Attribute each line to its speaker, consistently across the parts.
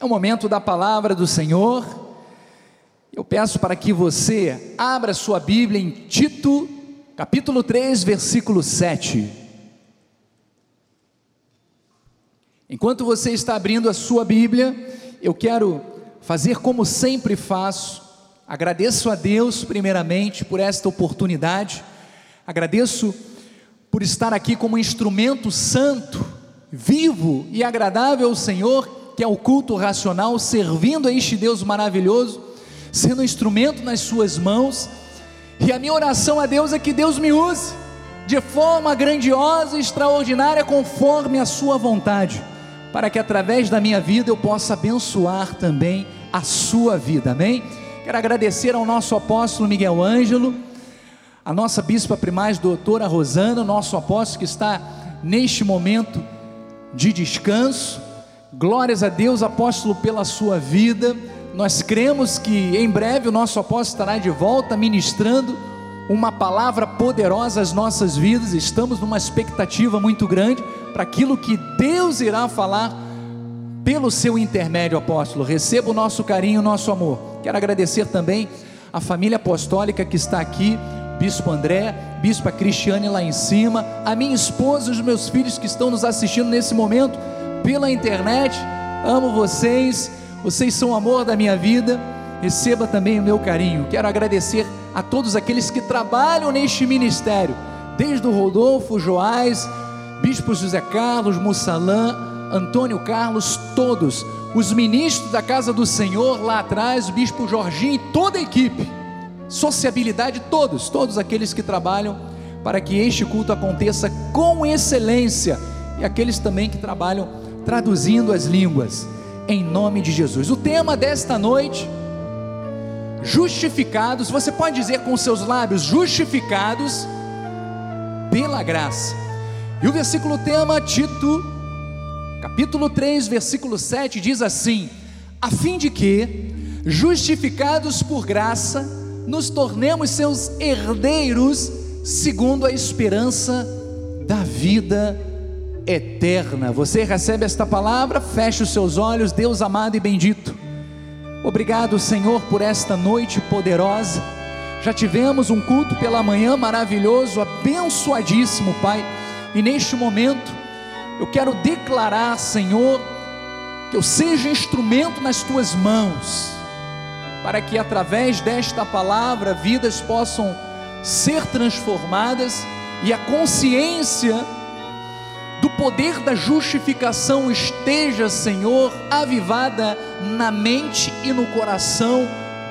Speaker 1: É o momento da palavra do Senhor. Eu peço para que você abra sua Bíblia em Tito, capítulo 3, versículo 7. Enquanto você está abrindo a sua Bíblia, eu quero fazer como sempre faço. Agradeço a Deus, primeiramente, por esta oportunidade. Agradeço por estar aqui como instrumento santo, vivo e agradável ao Senhor que é o culto racional, servindo a este Deus maravilhoso, sendo um instrumento nas Suas mãos. E a minha oração a Deus é que Deus me use de forma grandiosa e extraordinária, conforme a Sua vontade, para que através da minha vida eu possa abençoar também a Sua vida, amém? Quero agradecer ao nosso apóstolo Miguel Ângelo, a nossa bispa primaz, doutora Rosana, nosso apóstolo que está neste momento de descanso Glórias a Deus, apóstolo, pela sua vida. Nós cremos que em breve o nosso apóstolo estará de volta ministrando uma palavra poderosa às nossas vidas. Estamos numa expectativa muito grande para aquilo que Deus irá falar pelo seu intermédio, apóstolo. Receba o nosso carinho, o nosso amor. Quero agradecer também a família apostólica que está aqui, Bispo André, Bispa Cristiane lá em cima, a minha esposa e os meus filhos que estão nos assistindo nesse momento pela internet. Amo vocês, vocês são o amor da minha vida. Receba também o meu carinho. Quero agradecer a todos aqueles que trabalham neste ministério, desde o Rodolfo Joás, Bispo José Carlos, Mussalã, Antônio Carlos, todos, os ministros da casa do Senhor lá atrás, o Bispo Jorginho e toda a equipe, sociabilidade, todos, todos aqueles que trabalham para que este culto aconteça com excelência e aqueles também que trabalham traduzindo as línguas, em nome de Jesus. O tema desta noite, justificados, você pode dizer com seus lábios, justificados pela graça. E o versículo tema, Tito, capítulo 3, versículo 7, diz assim: a fim de que, justificados por graça, nos tornemos seus herdeiros, segundo a esperança da vida eterna. Você recebe esta palavra, feche os seus olhos, Deus amado e bendito. Obrigado, Senhor, por esta noite poderosa. Já tivemos um culto pela manhã maravilhoso, abençoadíssimo, Pai. E neste momento, eu quero declarar, Senhor, que eu seja instrumento nas tuas mãos, para que através desta palavra vidas possam ser transformadas e a consciência do poder da justificação esteja, Senhor, avivada na mente e no coração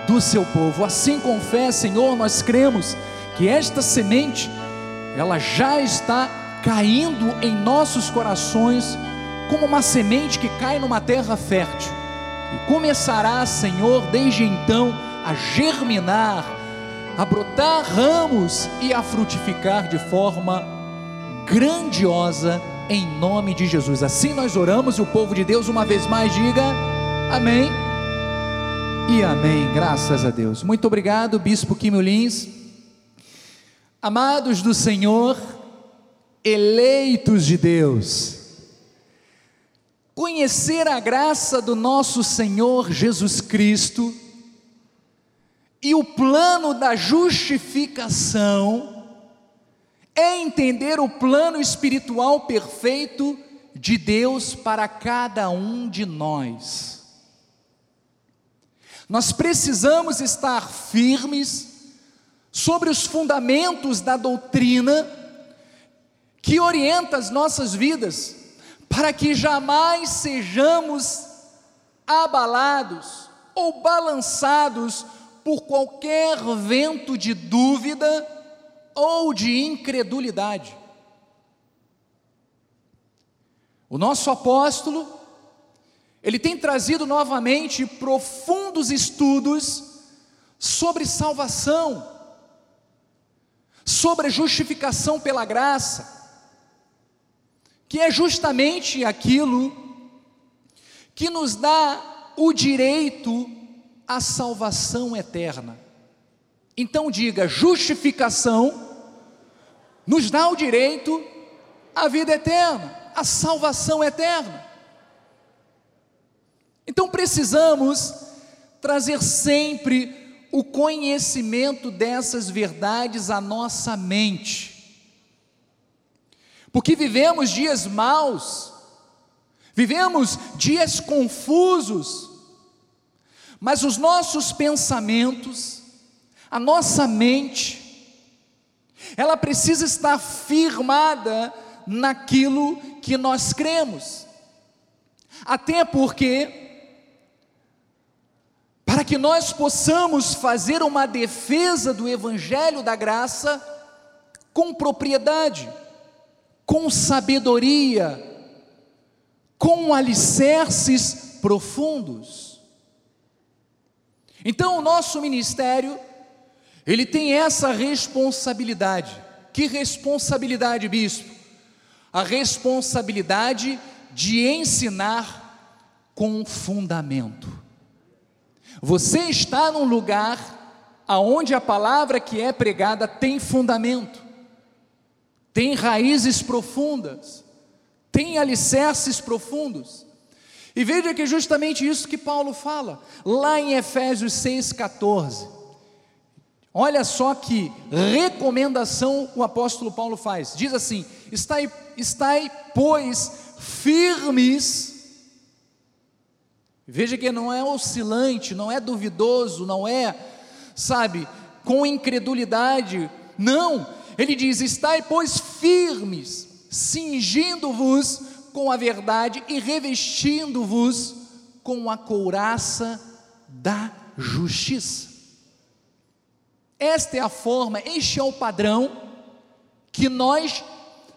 Speaker 1: do seu povo. Assim com fé, Senhor, nós cremos que esta semente, ela já está caindo em nossos corações como uma semente que cai numa terra fértil e começará, Senhor, desde então a germinar, a brotar ramos e a frutificar de forma grandiosa em nome de Jesus. Assim nós oramos e o povo de Deus uma vez mais diga amém e amém. Graças a Deus. Muito obrigado, Bispo Quimio Lins. Amados do Senhor, eleitos de Deus, conhecer a graça do nosso Senhor Jesus Cristo e o plano da justificação entender o plano espiritual perfeito de Deus para cada um de nós. Nós precisamos estar firmes sobre os fundamentos da doutrina que orienta as nossas vidas, para que jamais sejamos abalados ou balançados por qualquer vento de dúvida ou de incredulidade. O nosso apóstolo, ele tem trazido novamente profundos estudos sobre salvação, sobre justificação pela graça, que é justamente aquilo que nos dá o direito à salvação eterna. Então diga: justificação nos dá o direito à vida eterna, à salvação eterna. Então precisamos trazer sempre o conhecimento dessas verdades à nossa mente. Porque vivemos dias maus, vivemos dias confusos, mas os nossos pensamentos, a nossa mente, ela precisa estar firmada naquilo que nós cremos. Até porque para que nós possamos fazer uma defesa do Evangelho da Graça com propriedade, com sabedoria, com alicerces profundos. Então, o nosso ministério, ele tem essa responsabilidade. Que responsabilidade, bispo? A responsabilidade de ensinar com fundamento. Você está num lugar aonde a palavra que é pregada tem fundamento, tem raízes profundas, tem alicerces profundos. E veja que é justamente isso que Paulo fala, lá em Efésios 6,14. Olha só que recomendação o apóstolo Paulo faz. Diz assim: estai, estai pois, firmes Veja que não é oscilante, não é duvidoso, não é, sabe, com incredulidade. Não, ele diz: estai, pois, firmes, cingindo-vos com a verdade e revestindo-vos com a couraça da justiça. Esta é a forma, este é o padrão que nós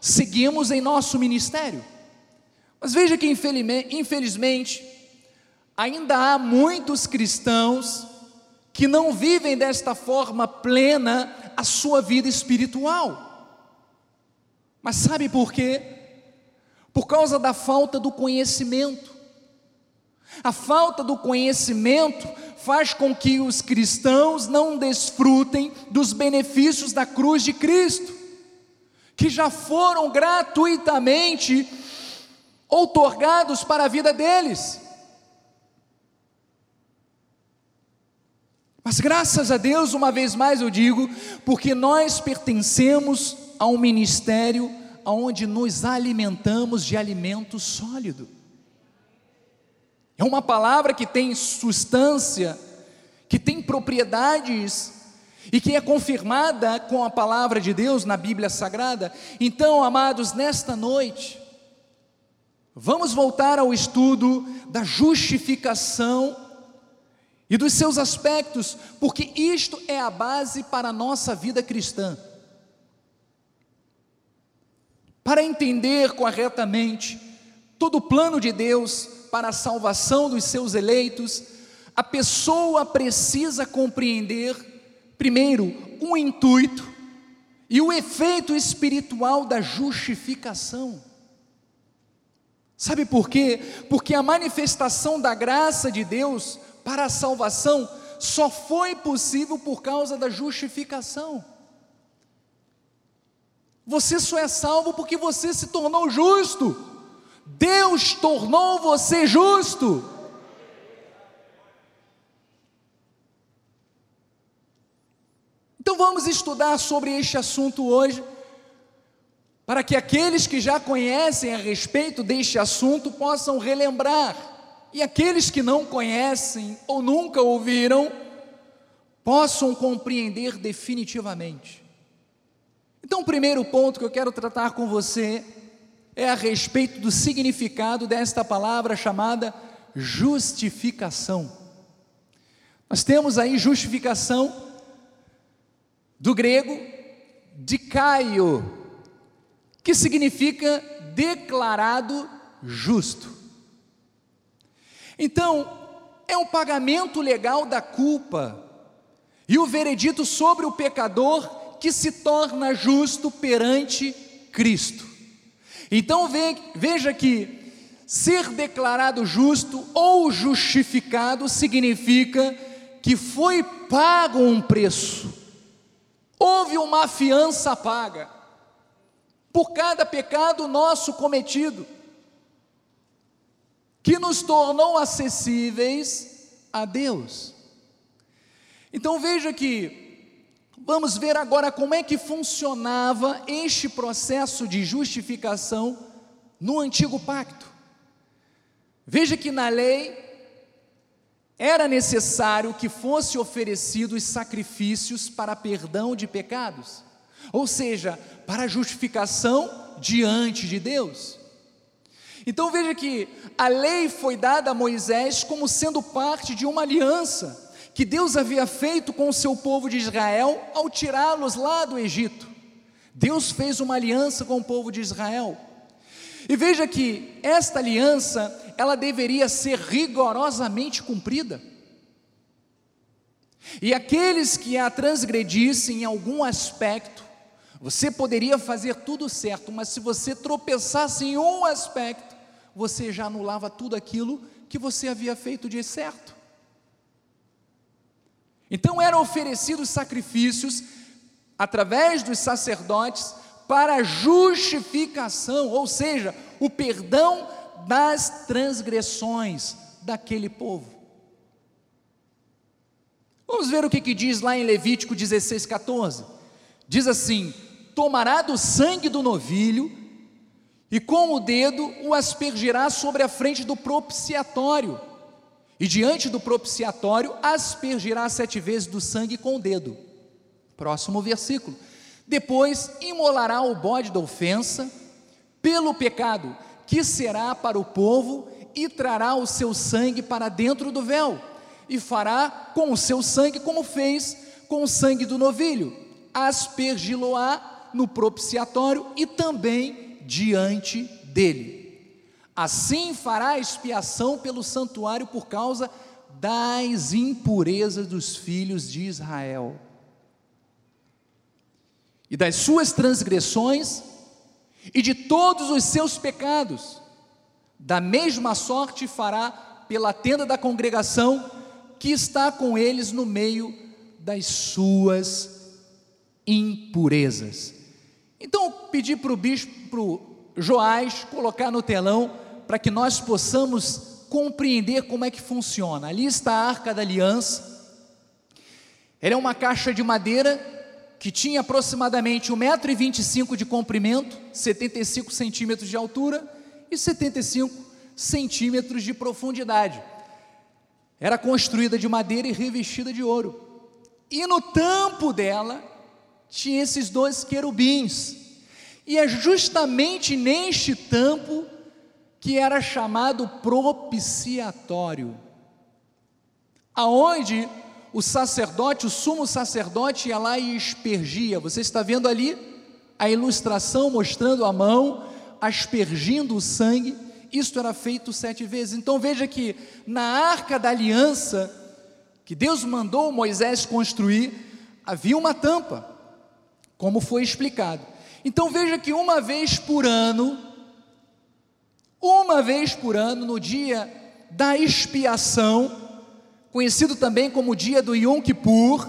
Speaker 1: seguimos em nosso ministério. Mas veja que infelizmente, ainda há muitos cristãos que não vivem desta forma plena a sua vida espiritual. Mas sabe por quê? Por causa da falta do conhecimento. A falta do conhecimento faz com que os cristãos não desfrutem dos benefícios da cruz de Cristo, que já foram gratuitamente outorgados para a vida deles. Mas graças a Deus, uma vez mais eu digo, porque nós pertencemos a um ministério onde nos alimentamos de alimento sólido. É uma palavra que tem substância, que tem propriedades e que é confirmada com a palavra de Deus na Bíblia Sagrada. Então, amados, nesta noite, vamos voltar ao estudo da justificação e dos seus aspectos, porque isto é a base para a nossa vida cristã. Para entender corretamente todo o plano de Deus para a salvação dos seus eleitos, a pessoa precisa compreender, primeiro, o intuito e o efeito espiritual da justificação. Sabe por quê? Porque a manifestação da graça de Deus para a salvação só foi possível por causa da justificação. Você só é salvo porque você se tornou justo. Deus tornou você justo. Então vamos estudar sobre este assunto hoje, para que aqueles que já conhecem a respeito deste assunto possam relembrar e aqueles que não conhecem ou nunca ouviram possam compreender definitivamente. Então, o primeiro ponto que eu quero tratar com você é a respeito do significado desta palavra chamada justificação. Nós temos aí justificação do grego dikaio, que significa declarado justo. Então, é um pagamento legal da culpa e o veredito sobre o pecador que se torna justo perante Cristo. Então veja que ser declarado justo ou justificado significa que foi pago um preço, houve uma fiança paga por cada pecado nosso cometido. que nos tornou acessíveis a Deus. Então veja que vamos ver agora como é que funcionava este processo de justificação no antigo pacto. Veja que na lei era necessário que fossem oferecidos sacrifícios para perdão de pecados, ou seja, para justificação diante de Deus. Então veja que a lei foi dada a Moisés como sendo parte de uma aliança que Deus havia feito com o seu povo de Israel ao tirá-los lá do Egito. Deus fez uma aliança com o povo de Israel. E veja que esta aliança, ela deveria ser rigorosamente cumprida. E aqueles que a transgredissem em algum aspecto, você poderia fazer tudo certo, mas se você tropeçasse em um aspecto, você já anulava tudo aquilo que você havia feito de certo. Então eram oferecidos sacrifícios através dos sacerdotes para justificação, ou seja, o perdão das transgressões daquele povo. Vamos ver o que, que diz lá em Levítico 16, 14. Diz assim: Tomará do sangue do novilho e com o dedo o aspergirá sobre a frente do propiciatório, e diante do propiciatório aspergirá sete vezes do sangue com o dedo. Próximo versículo. Depois imolará o bode da ofensa pelo pecado, que será para o povo, e trará o seu sangue para dentro do véu, e fará com o seu sangue como fez com o sangue do novilho, aspergi-lo-á no propiciatório e também diante dele. Assim fará expiação pelo santuário por causa das impurezas dos filhos de Israel e das suas transgressões e de todos os seus pecados. Da mesma sorte fará pela tenda da congregação que está com eles no meio das suas impurezas. Então, pedi para o bispo, Joás, colocar no telão, para que nós possamos compreender como é que funciona. Ali está a Arca da Aliança. Ela é uma caixa de madeira que tinha aproximadamente 1,25m de comprimento, 75 centímetros de altura e 75 centímetros de profundidade. Era construída de madeira e revestida de ouro. E no tampo dela tinha esses dois querubins. E é justamente neste tampo que era chamado propiciatório, aonde o sacerdote, o sumo sacerdote ia lá e aspergia. Você está vendo ali a ilustração mostrando a mão aspergindo o sangue. Isto era feito sete vezes. Então veja que na arca da aliança que Deus mandou Moisés construir, havia uma tampa como foi explicado. Então veja que uma vez por ano, uma vez por ano, no dia da expiação, conhecido também como dia do Yom Kippur,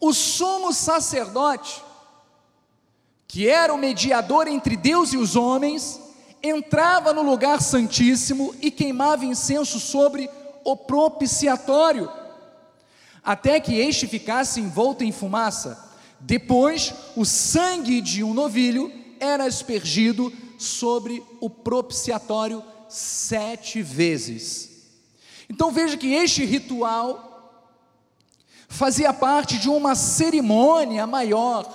Speaker 1: o sumo sacerdote, que era o mediador entre Deus e os homens, entrava no lugar santíssimo e queimava incenso sobre o propiciatório, até que este ficasse envolto em fumaça. Depois, o sangue de um novilho era aspergido sobre o propiciatório sete vezes. Então veja que este ritual fazia parte de uma cerimônia maior,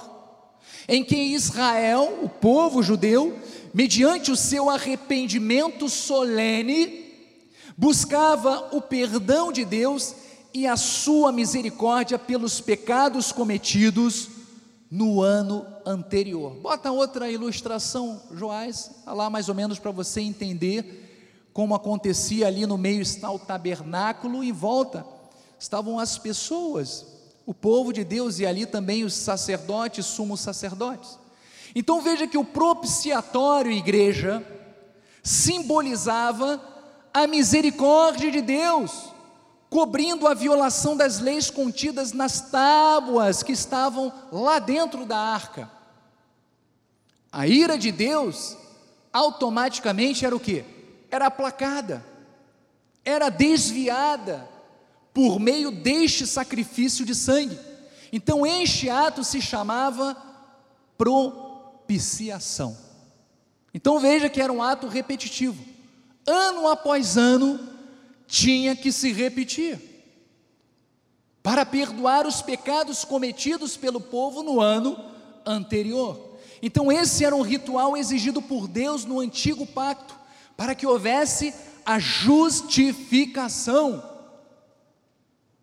Speaker 1: em que Israel, o povo judeu, mediante o seu arrependimento solene, buscava o perdão de Deus e a sua misericórdia pelos pecados cometidos no ano anterior. Bota outra ilustração, Joás, lá mais ou menos para você entender como acontecia ali no meio está o tabernáculo em volta estavam as pessoas, o povo de Deus e ali também os sacerdotes, sumos sacerdotes. Então veja que o propiciatório igreja simbolizava a misericórdia de Deus cobrindo a violação das leis contidas nas tábuas que estavam lá dentro da arca. A ira de Deus automaticamente era o que? Era aplacada. era desviada por meio deste sacrifício de sangue. Então, este ato se chamava propiciação. Então, veja que era um ato repetitivo. Ano após ano, tinha que se repetir. Para perdoar os pecados cometidos pelo povo no ano anterior. Então, esse era um ritual exigido por Deus no antigo pacto, para que houvesse a justificação.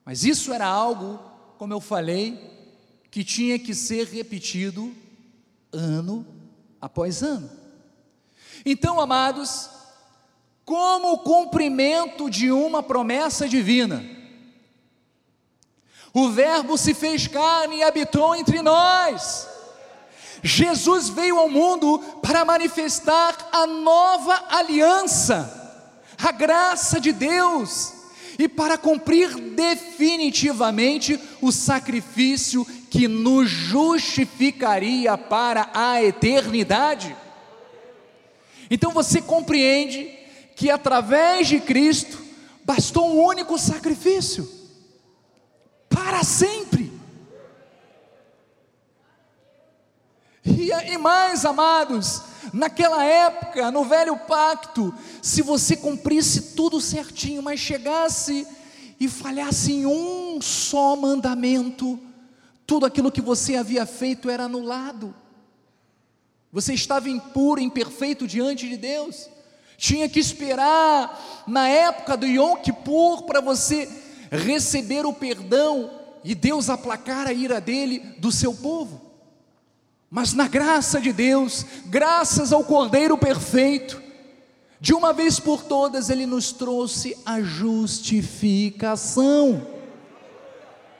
Speaker 1: Mas isso era algo, como eu falei, que tinha que ser repetido ano após ano. Então, amados, como o cumprimento de uma promessa divina, o Verbo se fez carne e habitou entre nós. Jesus veio ao mundo para manifestar a nova aliança a graça de Deus e para cumprir definitivamente o sacrifício que nos justificaria para a eternidade. Então você compreende que através de Cristo bastou um único sacrifício para sempre. E, e mais, amados, Naquela época, no velho pacto, se você cumprisse tudo certinho, mas chegasse e falhasse em um só mandamento, tudo aquilo que você havia feito era anulado. Você estava impuro, imperfeito diante de Deus. Tinha que esperar na época do Yom Kippur para você receber o perdão e Deus aplacar a ira dele do seu povo. Mas na graça de Deus, graças ao Cordeiro perfeito, de uma vez por todas ele nos trouxe a justificação.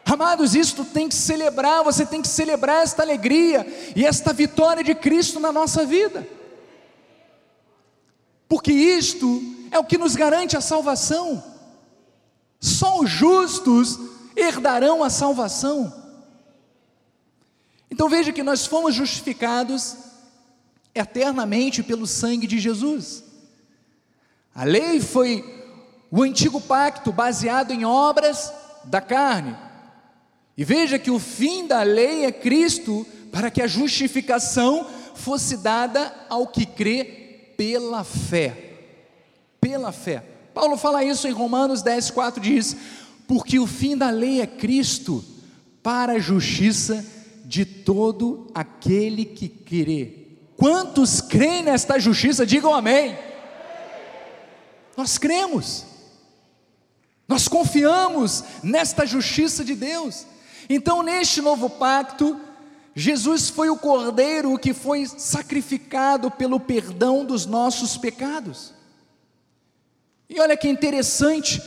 Speaker 1: Amados, isto tem que celebrar, você tem que celebrar esta alegria e esta vitória de Cristo na nossa vida. Porque isto é o que nos garante a salvação. Só os justos herdarão a salvação. Então veja que nós fomos justificados eternamente pelo sangue de Jesus. A lei foi o antigo pacto baseado em obras da carne. E veja que o fim da lei é Cristo, para que a justificação fosse dada ao que crê pela fé. Pela fé. Paulo fala isso em Romanos 10, 4, diz: Porque o fim da lei é Cristo, para a justiça de todo aquele que crê. Quantos creem nesta justiça, digam amém. Nós cremos, nós confiamos nesta justiça de Deus. Então, neste novo pacto, Jesus foi o cordeiro que foi sacrificado pelo perdão dos nossos pecados. E olha que interessante,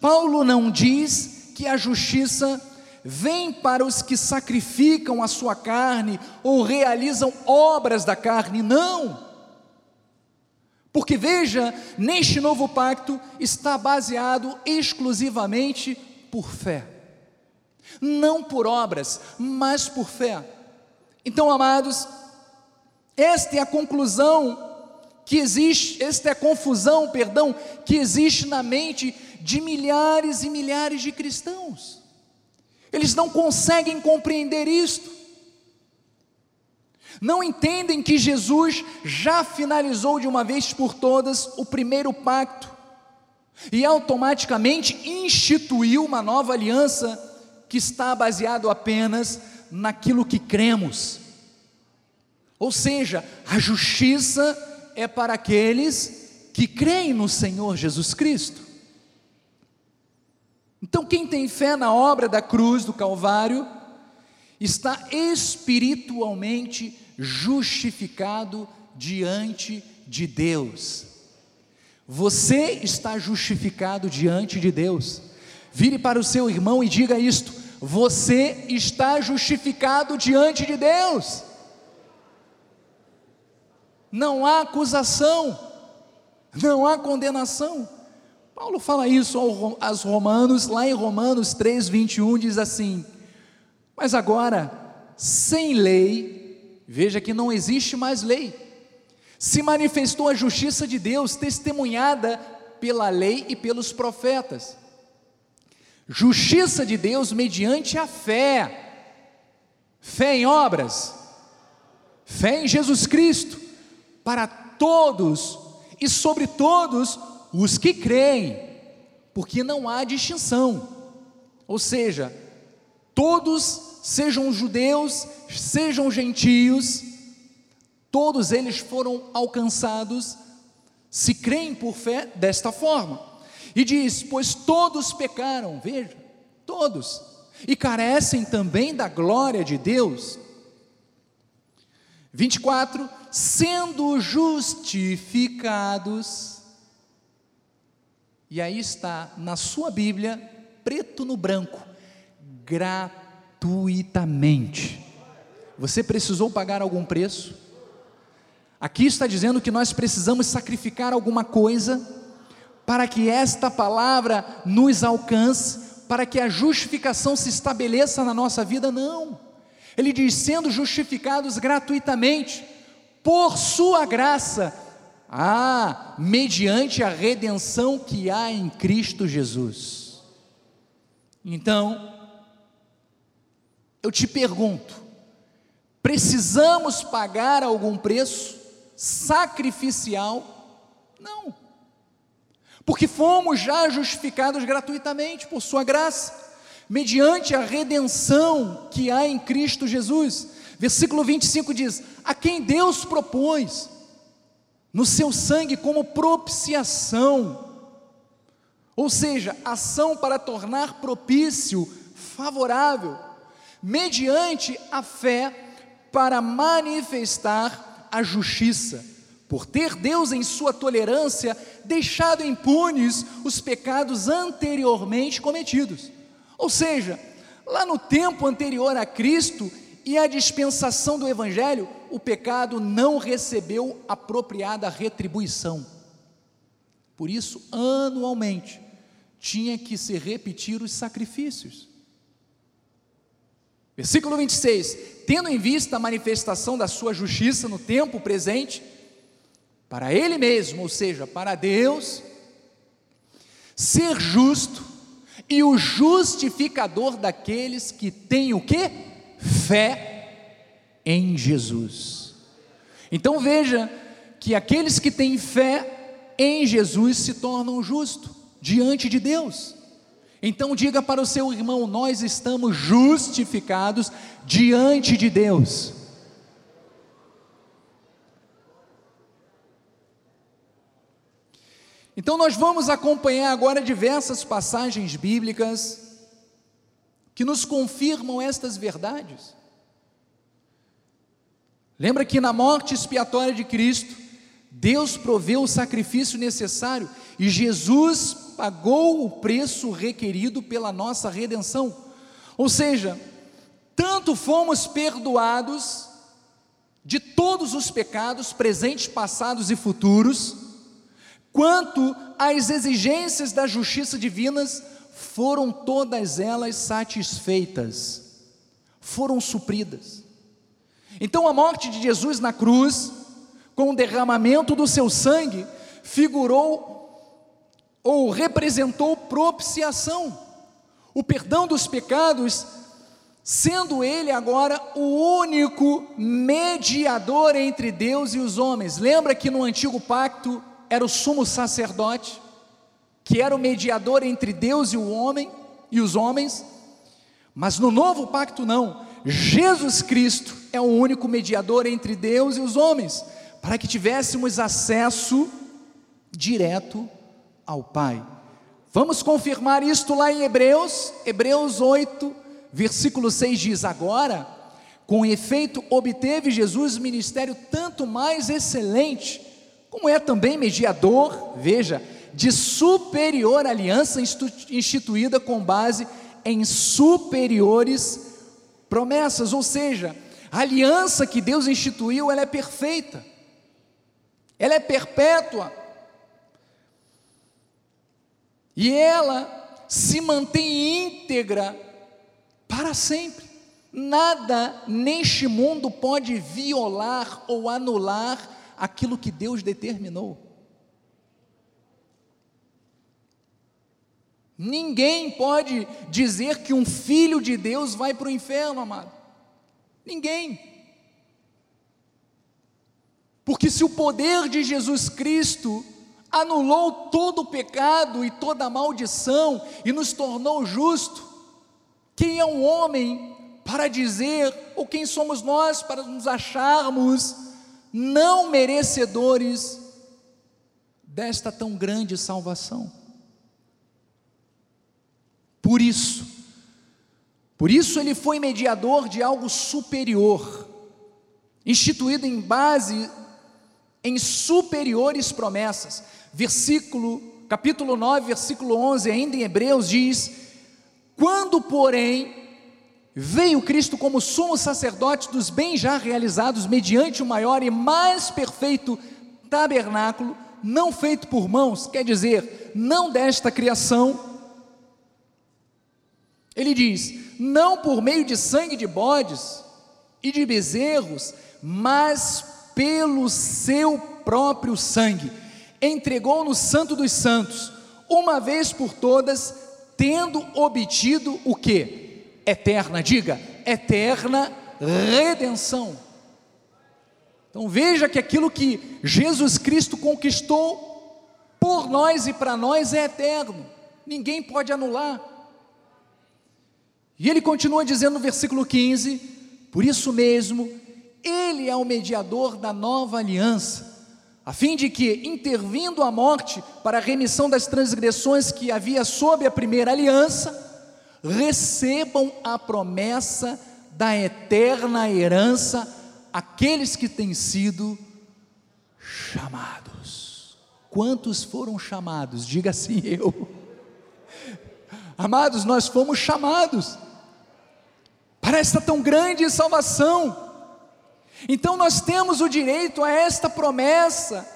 Speaker 1: Paulo não diz que a justiça vem para os que sacrificam a sua carne ou realizam obras da carne, não. Porque veja, neste novo pacto está baseado exclusivamente por fé, não por obras, mas por fé. Então, amados, esta é a conclusão que existe, esta é a confusão, perdão, que existe na mente de milhares e milhares de cristãos. Eles não conseguem compreender isto. Não entendem que Jesus já finalizou de uma vez por todas o primeiro pacto e automaticamente instituiu uma nova aliança que está baseado apenas naquilo que cremos. Ou seja, a justiça é para aqueles que creem no Senhor Jesus Cristo. Então, quem tem fé na obra da cruz do Calvário, está espiritualmente justificado diante de Deus. Você está justificado diante de Deus. Vire para o seu irmão e diga isto: você está justificado diante de Deus. Não há acusação, não há condenação. Paulo fala isso aos Romanos, lá em Romanos 3, 21, diz assim: Mas agora, sem lei, veja que não existe mais lei, se manifestou a justiça de Deus, testemunhada pela lei e pelos profetas. Justiça de Deus mediante a fé. Fé em obras. Fé em Jesus Cristo. Para todos e sobre todos os que creem. Porque não há distinção. Ou seja, todos, sejam judeus, sejam gentios, todos eles foram alcançados se creem por fé desta forma. E diz: Pois todos pecaram, veja, todos, e carecem também da glória de Deus. 24: Sendo justificados, e aí está na sua Bíblia, preto no branco, gratuitamente. Você precisou pagar algum preço? Aqui está dizendo que nós precisamos sacrificar alguma coisa para que esta palavra nos alcance, para que a justificação se estabeleça na nossa vida? Não. Ele diz: sendo justificados gratuitamente, por Sua graça, ah, mediante a redenção que há em Cristo Jesus. Então, eu te pergunto: precisamos pagar algum preço? sacrificial? Não. Porque fomos já justificados gratuitamente por Sua graça, mediante a redenção que há em Cristo Jesus. Versículo 25 diz: A quem Deus propôs no seu sangue como propiciação, ou seja, ação para tornar propício, favorável, mediante a fé para manifestar a justiça, por ter Deus em sua tolerância deixado impunes os pecados anteriormente cometidos. Ou seja, lá no tempo anterior a Cristo e a dispensação do Evangelho, o pecado não recebeu apropriada retribuição. Por isso, anualmente, tinha que se repetir os sacrifícios. Versículo 26: Tendo em vista a manifestação da sua justiça no tempo presente, para Ele mesmo, ou seja, para Deus, ser justo e o justificador daqueles que têm o que? Fé em Jesus. Então veja que aqueles que têm fé em Jesus se tornam justos diante de Deus. Então diga para o seu irmão: nós estamos justificados diante de Deus. Então nós vamos acompanhar agora diversas passagens bíblicas que nos confirmam estas verdades. Lembra que na morte expiatória de Cristo, Deus proveu o sacrifício necessário e Jesus pagou o preço requerido pela nossa redenção. Ou seja, tanto fomos perdoados de todos os pecados presentes, passados e futuros, quanto as exigências da justiça divinas foram todas elas satisfeitas, foram supridas. Então a morte de Jesus na cruz, com o derramamento do seu sangue, figurou ou representou propiciação, o perdão dos pecados, sendo ele agora o único mediador entre Deus e os homens. Lembra que no antigo pacto era o sumo sacerdote, que era o mediador entre Deus e o homem e os homens, mas no novo pacto não. Jesus Cristo é o único mediador entre Deus e os homens, para que tivéssemos acesso direto ao Pai. Vamos confirmar isto lá em Hebreus, Hebreus 8, versículo 6 diz: Agora, com efeito, obteve Jesus ministério tanto mais excelente, como é também mediador, veja, de superior aliança instituída com base em superiores promessas, ou seja, a aliança que Deus instituiu, ela é perfeita, ela é perpétua, e ela se mantém íntegra para sempre. Nada neste mundo pode violar ou anular aquilo que Deus determinou. Ninguém pode dizer que um filho de Deus vai para o inferno, amado. Ninguém. Porque se o poder de Jesus Cristo anulou todo o pecado e toda a maldição e nos tornou justo, quem é um homem para dizer, ou quem somos nós para nos acharmos não merecedores desta tão grande salvação? Por isso, por isso ele foi mediador de algo superior, instituído em base em superiores promessas. Versículo, capítulo 9, versículo 11, ainda em Hebreus diz: "Quando, porém, veio Cristo como sumo sacerdote dos bens já realizados mediante o maior e mais perfeito tabernáculo, não feito por mãos, quer dizer, não desta criação, ele diz: não por meio de sangue de bodes e de bezerros, mas pelo seu próprio sangue, entregou no Santo dos Santos, uma vez por todas, tendo obtido o que? Eterna, diga, eterna redenção. Então veja que aquilo que Jesus Cristo conquistou por nós e para nós é eterno, ninguém pode anular. E ele continua dizendo no versículo 15: Por isso mesmo, ele é o mediador da nova aliança, a fim de que, intervindo a morte para a remissão das transgressões que havia sob a primeira aliança, recebam a promessa da eterna herança aqueles que têm sido chamados. Quantos foram chamados? Diga assim eu. Amados, nós fomos chamados para esta tão grande salvação. Então nós temos o direito a esta promessa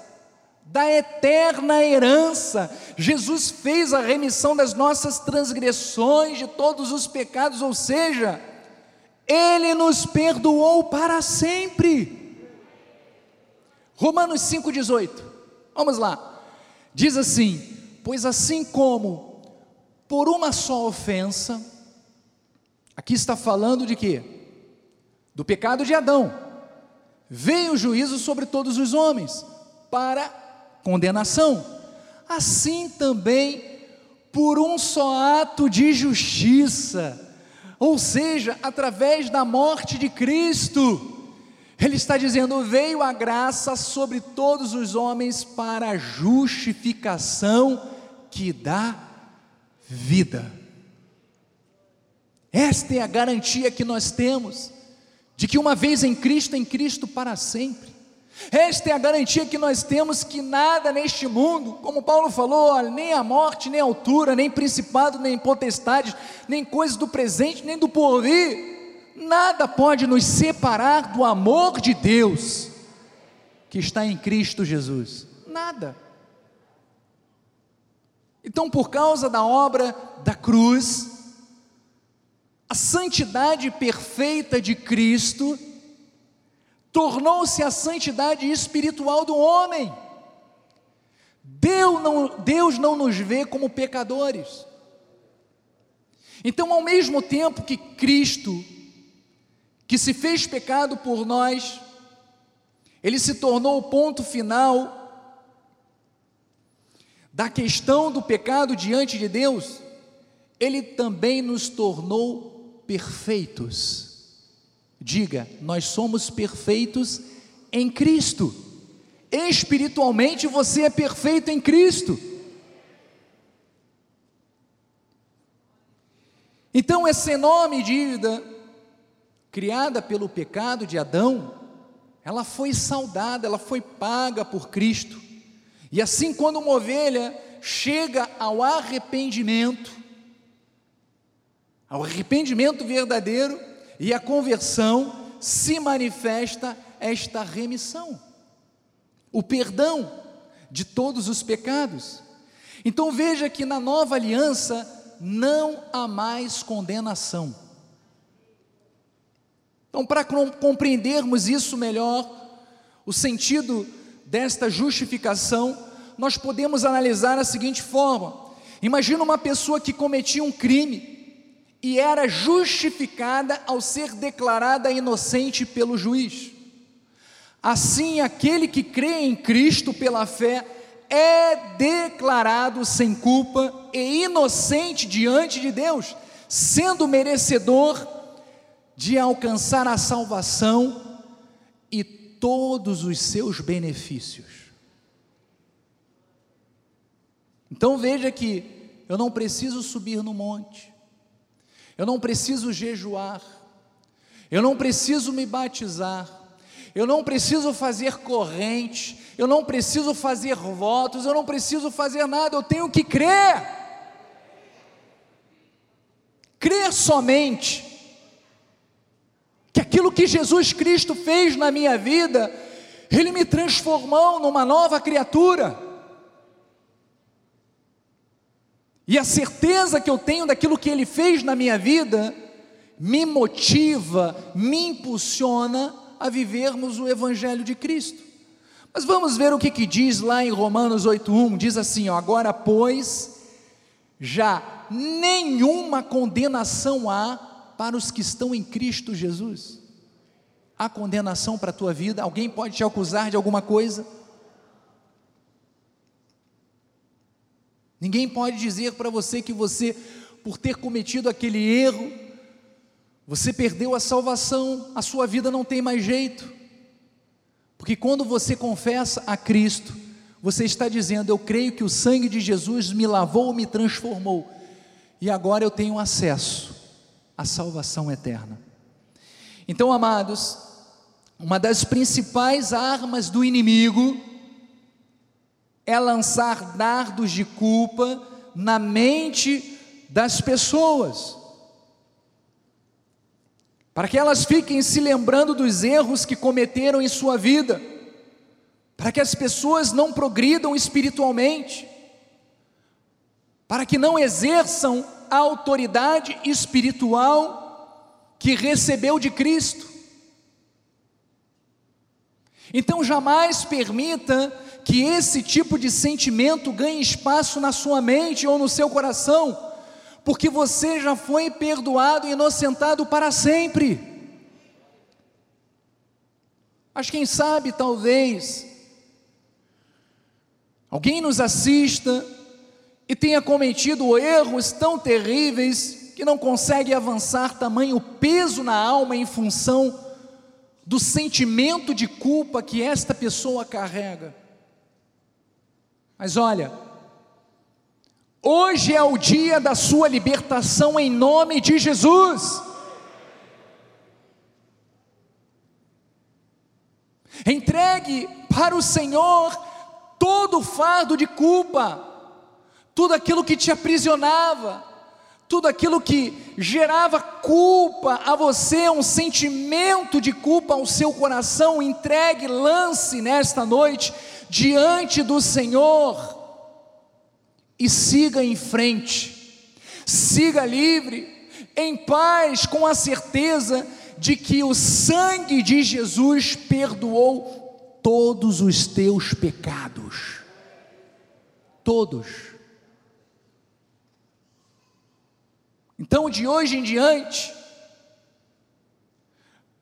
Speaker 1: da eterna herança. Jesus fez a remissão das nossas transgressões, de todos os pecados, ou seja, Ele nos perdoou para sempre. Romanos 5,18, vamos lá, diz assim: Pois assim como por uma só ofensa, Aqui está falando de quê? Do pecado de Adão. Veio o juízo sobre todos os homens para condenação. Assim também por um só ato de justiça, ou seja, através da morte de Cristo. Ele está dizendo: veio a graça sobre todos os homens para a justificação que dá vida. Esta é a garantia que nós temos, de que uma vez em Cristo, em Cristo para sempre. Esta é a garantia que nós temos que nada neste mundo, como Paulo falou, nem a morte, nem a altura, nem principado, nem potestade, nem coisas do presente, nem do porvir, nada pode nos separar do amor de Deus que está em Cristo Jesus. Nada. Então, por causa da obra da cruz, a santidade perfeita de Cristo tornou-se a santidade espiritual do homem. Deus não, Deus não nos vê como pecadores. Então, ao mesmo tempo que Cristo, que se fez pecado por nós, ele se tornou o ponto final da questão do pecado diante de Deus, ele também nos tornou perfeitos. Diga, nós somos perfeitos em Cristo. Espiritualmente você é perfeito em Cristo. Então, essa enorme dívida, criada pelo pecado de Adão, ela foi saudada, ela foi paga por Cristo. E assim, quando uma ovelha chega ao arrependimento, ao arrependimento verdadeiro e à conversão se manifesta esta remissão, o perdão de todos os pecados. Então veja que na nova aliança não há mais condenação. Então, para compreendermos isso melhor, o sentido desta justificação, nós podemos analisar a seguinte forma: Imagina uma pessoa que cometia um crime e era justificada ao ser declarada inocente pelo juiz. Assim, aquele que crê em Cristo pela fé é declarado sem culpa e inocente diante de Deus, sendo merecedor de alcançar a salvação e todos os seus benefícios. Então veja que eu não preciso subir no monte, eu não preciso jejuar, eu não preciso me batizar, eu não preciso fazer corrente, eu não preciso fazer votos, eu não preciso fazer nada, eu tenho que crer. Crer somente que aquilo que Jesus Cristo fez na minha vida, Ele me transformou numa nova criatura. E a certeza que eu tenho daquilo que Ele fez na minha vida, me motiva, me impulsiona a vivermos o Evangelho de Cristo. Mas vamos ver o que, que diz lá em Romanos 8,1: diz assim: ó, agora, pois, já nenhuma condenação há para os que estão em Cristo Jesus. Há condenação para a tua vida? Alguém pode te acusar de alguma coisa? Ninguém pode dizer para você que você, por ter cometido aquele erro, você perdeu a salvação, a sua vida não tem mais jeito. Porque quando você confessa a Cristo, você está dizendo: Eu creio que o sangue de Jesus me lavou, me transformou, e agora eu tenho acesso à salvação eterna. Então, amados, uma das principais armas do inimigo é lançar dardos de culpa na mente das pessoas, para que elas fiquem se lembrando dos erros que cometeram em sua vida, para que as pessoas não progridam espiritualmente, para que não exerçam a autoridade espiritual que recebeu de Cristo. Então jamais permita que esse tipo de sentimento ganhe espaço na sua mente ou no seu coração, porque você já foi perdoado e inocentado para sempre. Mas quem sabe, talvez, alguém nos assista e tenha cometido erros tão terríveis que não consegue avançar tamanho peso na alma em função do sentimento de culpa que esta pessoa carrega. Mas olha, hoje é o dia da sua libertação em nome de Jesus. Entregue para o Senhor todo o fardo de culpa, tudo aquilo que te aprisionava, tudo aquilo que gerava culpa a você, um sentimento de culpa ao seu coração, entregue, lance nesta noite diante do Senhor e siga em frente, siga livre, em paz, com a certeza de que o sangue de Jesus perdoou todos os teus pecados. Todos. Então, de hoje em diante,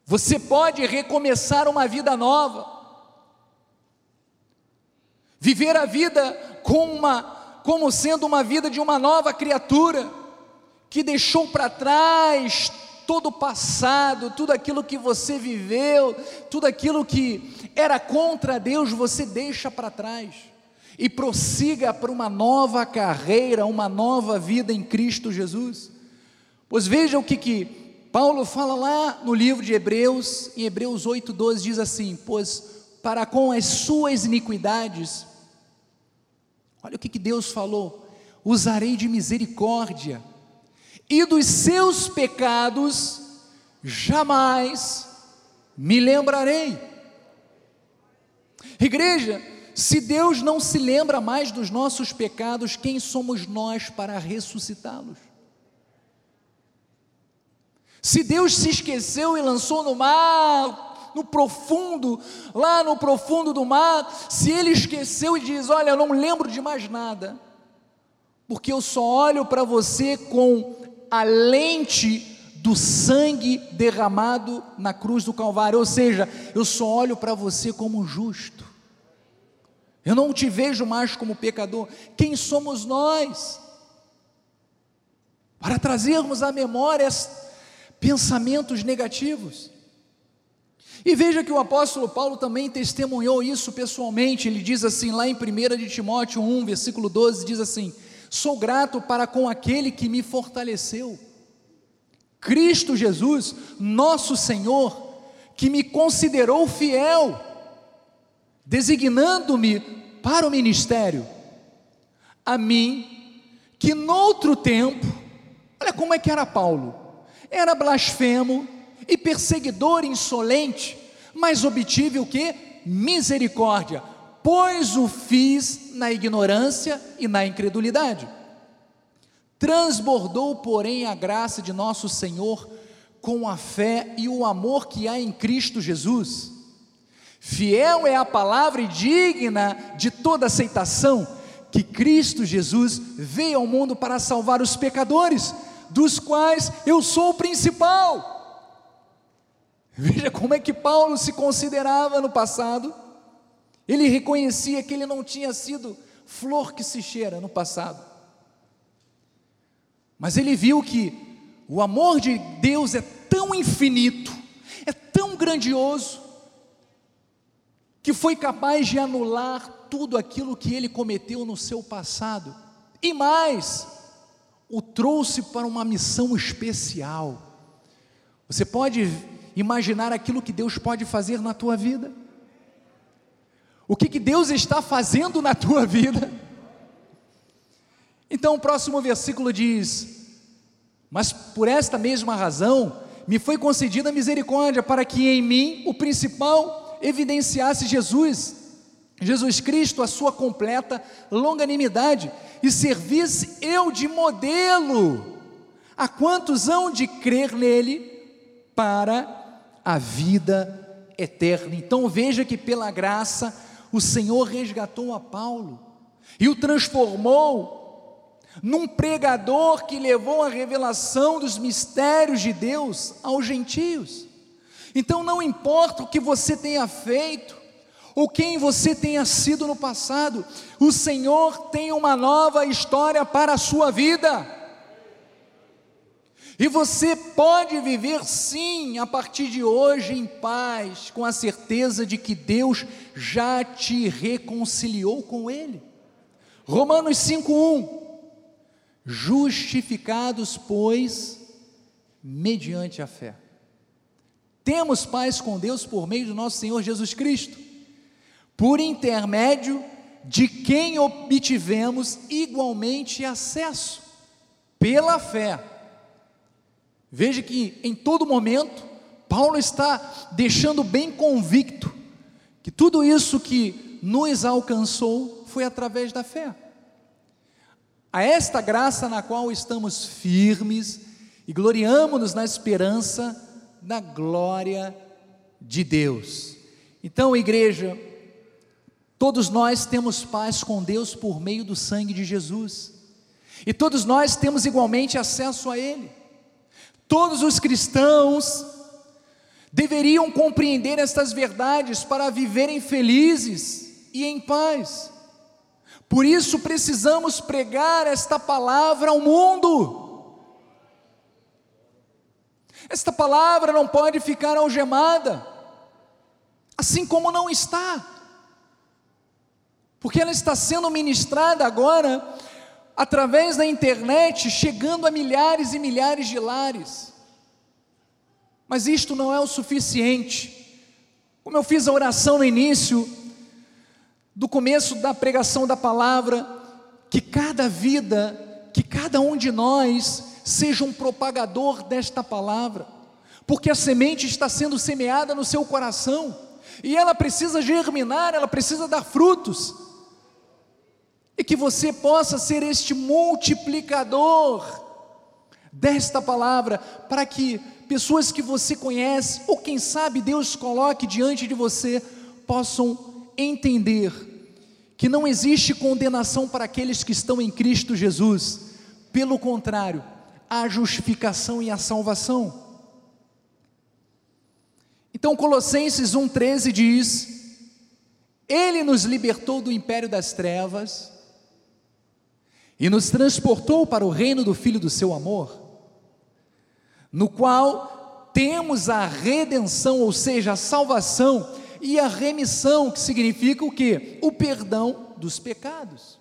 Speaker 1: você pode recomeçar uma vida nova, viver a vida com uma, como sendo uma vida de uma nova criatura, que deixou para trás todo o passado, tudo aquilo que você viveu, tudo aquilo que era contra Deus, você deixa para trás e prossiga para uma nova carreira, uma nova vida em Cristo Jesus. Pois veja o que, que Paulo fala lá no livro de Hebreus, em Hebreus 8,12 diz assim: Pois para com as suas iniquidades, olha o que, que Deus falou: usarei de misericórdia, e dos seus pecados jamais me lembrarei. Igreja, se Deus não se lembra mais dos nossos pecados, quem somos nós para ressuscitá-los? Se Deus se esqueceu e lançou no mar, no profundo, lá no profundo do mar, se Ele esqueceu e diz: Olha, eu não lembro de mais nada, porque eu só olho para você com a lente do sangue derramado na cruz do Calvário, ou seja, eu só olho para você como justo, eu não te vejo mais como pecador. Quem somos nós? Para trazermos à memória pensamentos negativos. E veja que o apóstolo Paulo também testemunhou isso pessoalmente. Ele diz assim, lá em 1 de Timóteo 1, versículo 12, diz assim: Sou grato para com aquele que me fortaleceu, Cristo Jesus, nosso Senhor, que me considerou fiel, designando-me para o ministério, a mim, que noutro tempo, olha como é que era Paulo, era blasfemo e perseguidor insolente, mas obtive o que? Misericórdia pois o fiz na ignorância e na incredulidade. Transbordou, porém, a graça de nosso Senhor com a fé e o amor que há em Cristo Jesus. Fiel é a palavra e digna de toda aceitação que Cristo Jesus veio ao mundo para salvar os pecadores, dos quais eu sou o principal. Veja como é que Paulo se considerava no passado ele reconhecia que ele não tinha sido flor que se cheira no passado. Mas ele viu que o amor de Deus é tão infinito, é tão grandioso, que foi capaz de anular tudo aquilo que ele cometeu no seu passado. E mais, o trouxe para uma missão especial. Você pode imaginar aquilo que Deus pode fazer na tua vida? O que, que Deus está fazendo na tua vida? Então o próximo versículo diz: Mas por esta mesma razão me foi concedida misericórdia, para que em mim o principal evidenciasse Jesus, Jesus Cristo, a sua completa longanimidade, e servisse eu de modelo a quantos hão de crer nele para a vida eterna. Então veja que pela graça o Senhor resgatou a Paulo e o transformou num pregador que levou a revelação dos mistérios de Deus aos gentios. Então não importa o que você tenha feito, ou quem você tenha sido no passado, o Senhor tem uma nova história para a sua vida. E você pode viver sim, a partir de hoje, em paz, com a certeza de que Deus já te reconciliou com Ele. Romanos 5,1: Justificados, pois, mediante a fé. Temos paz com Deus por meio do nosso Senhor Jesus Cristo, por intermédio de quem obtivemos igualmente acesso, pela fé Veja que em todo momento, Paulo está deixando bem convicto que tudo isso que nos alcançou foi através da fé. A esta graça na qual estamos firmes e gloriamos-nos na esperança da glória de Deus. Então, igreja, todos nós temos paz com Deus por meio do sangue de Jesus, e todos nós temos igualmente acesso a Ele. Todos os cristãos deveriam compreender estas verdades para viverem felizes e em paz. Por isso precisamos pregar esta palavra ao mundo. Esta palavra não pode ficar algemada, assim como não está, porque ela está sendo ministrada agora através da internet, chegando a milhares e milhares de lares. Mas isto não é o suficiente. Como eu fiz a oração no início, do começo da pregação da palavra, que cada vida, que cada um de nós seja um propagador desta palavra, porque a semente está sendo semeada no seu coração, e ela precisa germinar, ela precisa dar frutos e que você possa ser este multiplicador desta palavra, para que pessoas que você conhece, ou quem sabe Deus coloque diante de você, possam entender que não existe condenação para aqueles que estão em Cristo Jesus. Pelo contrário, há justificação e a salvação. Então, Colossenses 1,13 diz: Ele nos libertou do império das trevas e nos transportou para o reino do Filho do seu amor, no qual temos a redenção, ou seja, a salvação e a remissão, que significa o que? O perdão dos pecados.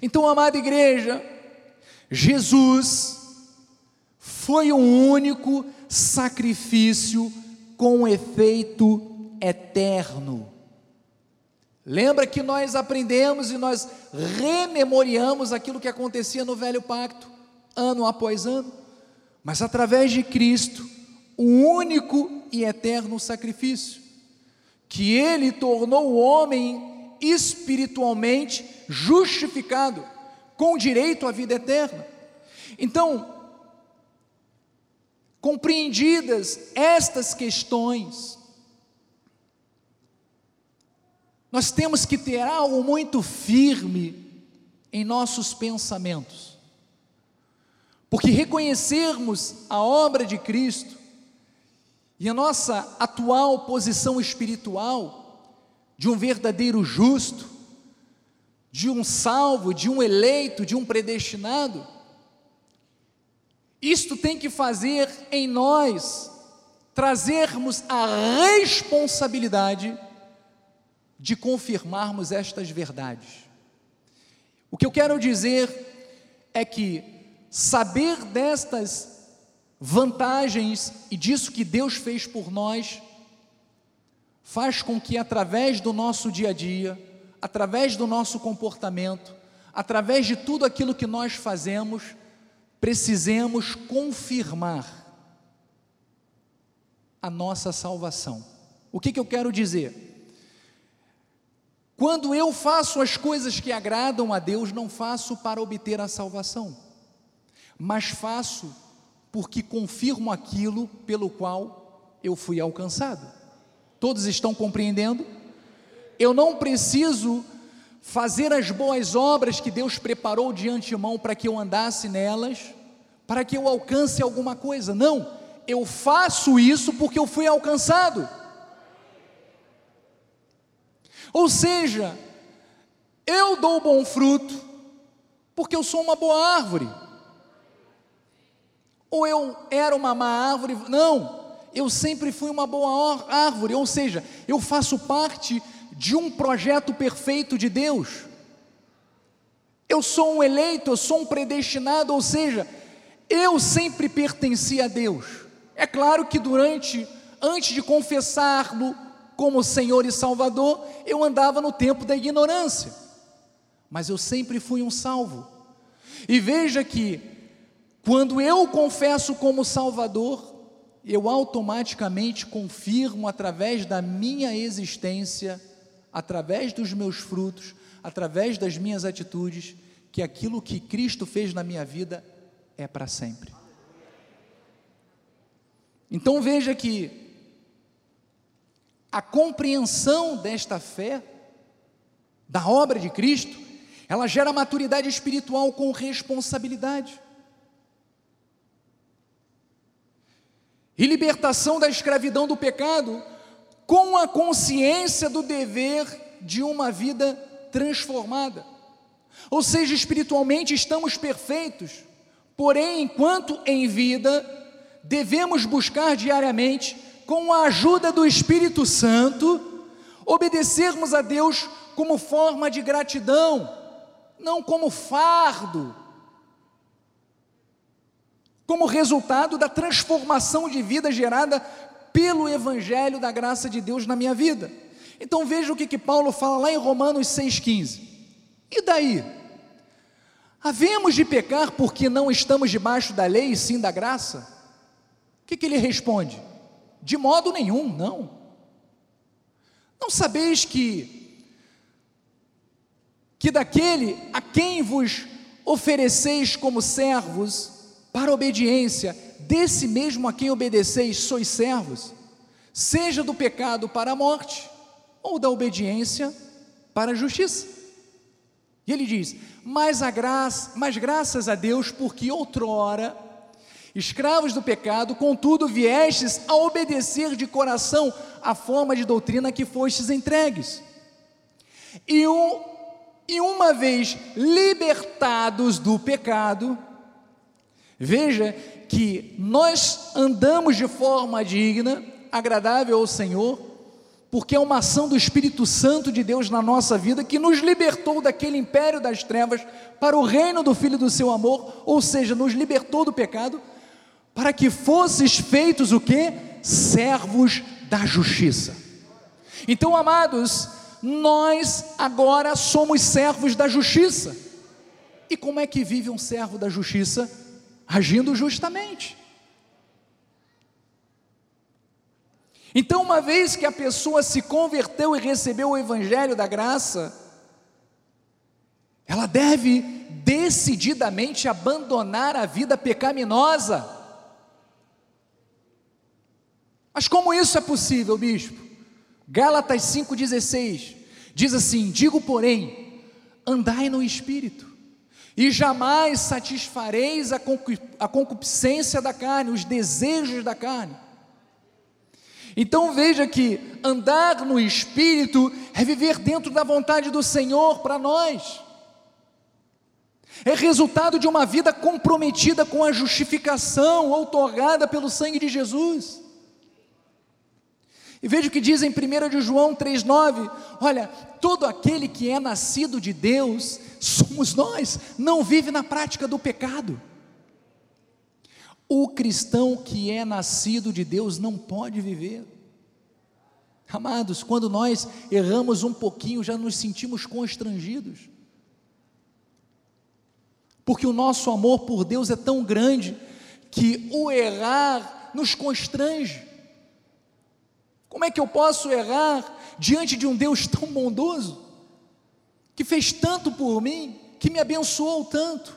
Speaker 1: Então, amada igreja, Jesus foi o único sacrifício com efeito eterno. Lembra que nós aprendemos e nós rememoriamos aquilo que acontecia no velho pacto, ano após ano, mas através de Cristo, o único e eterno sacrifício, que ele tornou o homem espiritualmente justificado, com direito à vida eterna. Então, compreendidas estas questões, nós temos que ter algo muito firme em nossos pensamentos, porque reconhecermos a obra de Cristo e a nossa atual posição espiritual de um verdadeiro justo, de um salvo, de um eleito, de um predestinado, isto tem que fazer em nós trazermos a responsabilidade de confirmarmos estas verdades. O que eu quero dizer é que saber destas vantagens e disso que Deus fez por nós faz com que através do nosso dia a dia, através do nosso comportamento, através de tudo aquilo que nós fazemos, precisemos confirmar a nossa salvação. O que, que eu quero dizer? Quando eu faço as coisas que agradam a Deus, não faço para obter a salvação, mas faço porque confirmo aquilo pelo qual eu fui alcançado. Todos estão compreendendo? Eu não preciso fazer as boas obras que Deus preparou de antemão para que eu andasse nelas, para que eu alcance alguma coisa. Não, eu faço isso porque eu fui alcançado. Ou seja, eu dou bom fruto porque eu sou uma boa árvore. Ou eu era uma má árvore? Não, eu sempre fui uma boa árvore. Ou seja, eu faço parte de um projeto perfeito de Deus. Eu sou um eleito, eu sou um predestinado, ou seja, eu sempre pertenci a Deus. É claro que durante, antes de confessá-lo como Senhor e Salvador, eu andava no tempo da ignorância, mas eu sempre fui um salvo. E veja que, quando eu confesso como Salvador, eu automaticamente confirmo através da minha existência através dos meus frutos, através das minhas atitudes, que aquilo que Cristo fez na minha vida é para sempre. Então veja que a compreensão desta fé, da obra de Cristo, ela gera maturidade espiritual com responsabilidade. E libertação da escravidão do pecado com a consciência do dever de uma vida transformada. Ou seja, espiritualmente estamos perfeitos, porém, enquanto em vida, devemos buscar diariamente, com a ajuda do Espírito Santo, obedecermos a Deus como forma de gratidão, não como fardo, como resultado da transformação de vida gerada pelo Evangelho da graça de Deus na minha vida. Então veja o que, que Paulo fala lá em Romanos 6,15. E daí? Havemos de pecar porque não estamos debaixo da lei e sim da graça? O que, que ele responde? De modo nenhum, não. Não sabeis que que daquele a quem vos ofereceis como servos para obediência, desse mesmo a quem obedeceis sois servos, seja do pecado para a morte, ou da obediência para a justiça. E ele diz: mas, a graça, mas graças a Deus, porque outrora, escravos do pecado, contudo viestes a obedecer de coração a forma de doutrina que fostes entregues. E, um, e uma vez libertados do pecado, veja que nós andamos de forma digna, agradável ao Senhor, porque é uma ação do Espírito Santo de Deus na nossa vida que nos libertou daquele império das trevas para o reino do Filho do seu amor, ou seja, nos libertou do pecado, para que fosses feitos o que? Servos da justiça. Então, amados, nós agora somos servos da justiça. E como é que vive um servo da justiça? Agindo justamente. Então, uma vez que a pessoa se converteu e recebeu o Evangelho da graça, ela deve decididamente abandonar a vida pecaminosa. Mas como isso é possível, bispo? Gálatas 5,16 diz assim: Digo, porém, andai no espírito, e jamais satisfareis a concupiscência da carne, os desejos da carne então veja que andar no Espírito é viver dentro da vontade do Senhor para nós. É resultado de uma vida comprometida com a justificação outorgada pelo sangue de Jesus. E veja o que diz em 1 de João 3,9: olha, todo aquele que é nascido de Deus, somos nós, não vive na prática do pecado. O cristão que é nascido de Deus não pode viver. Amados, quando nós erramos um pouquinho, já nos sentimos constrangidos. Porque o nosso amor por Deus é tão grande que o errar nos constrange. Como é que eu posso errar diante de um Deus tão bondoso, que fez tanto por mim, que me abençoou tanto?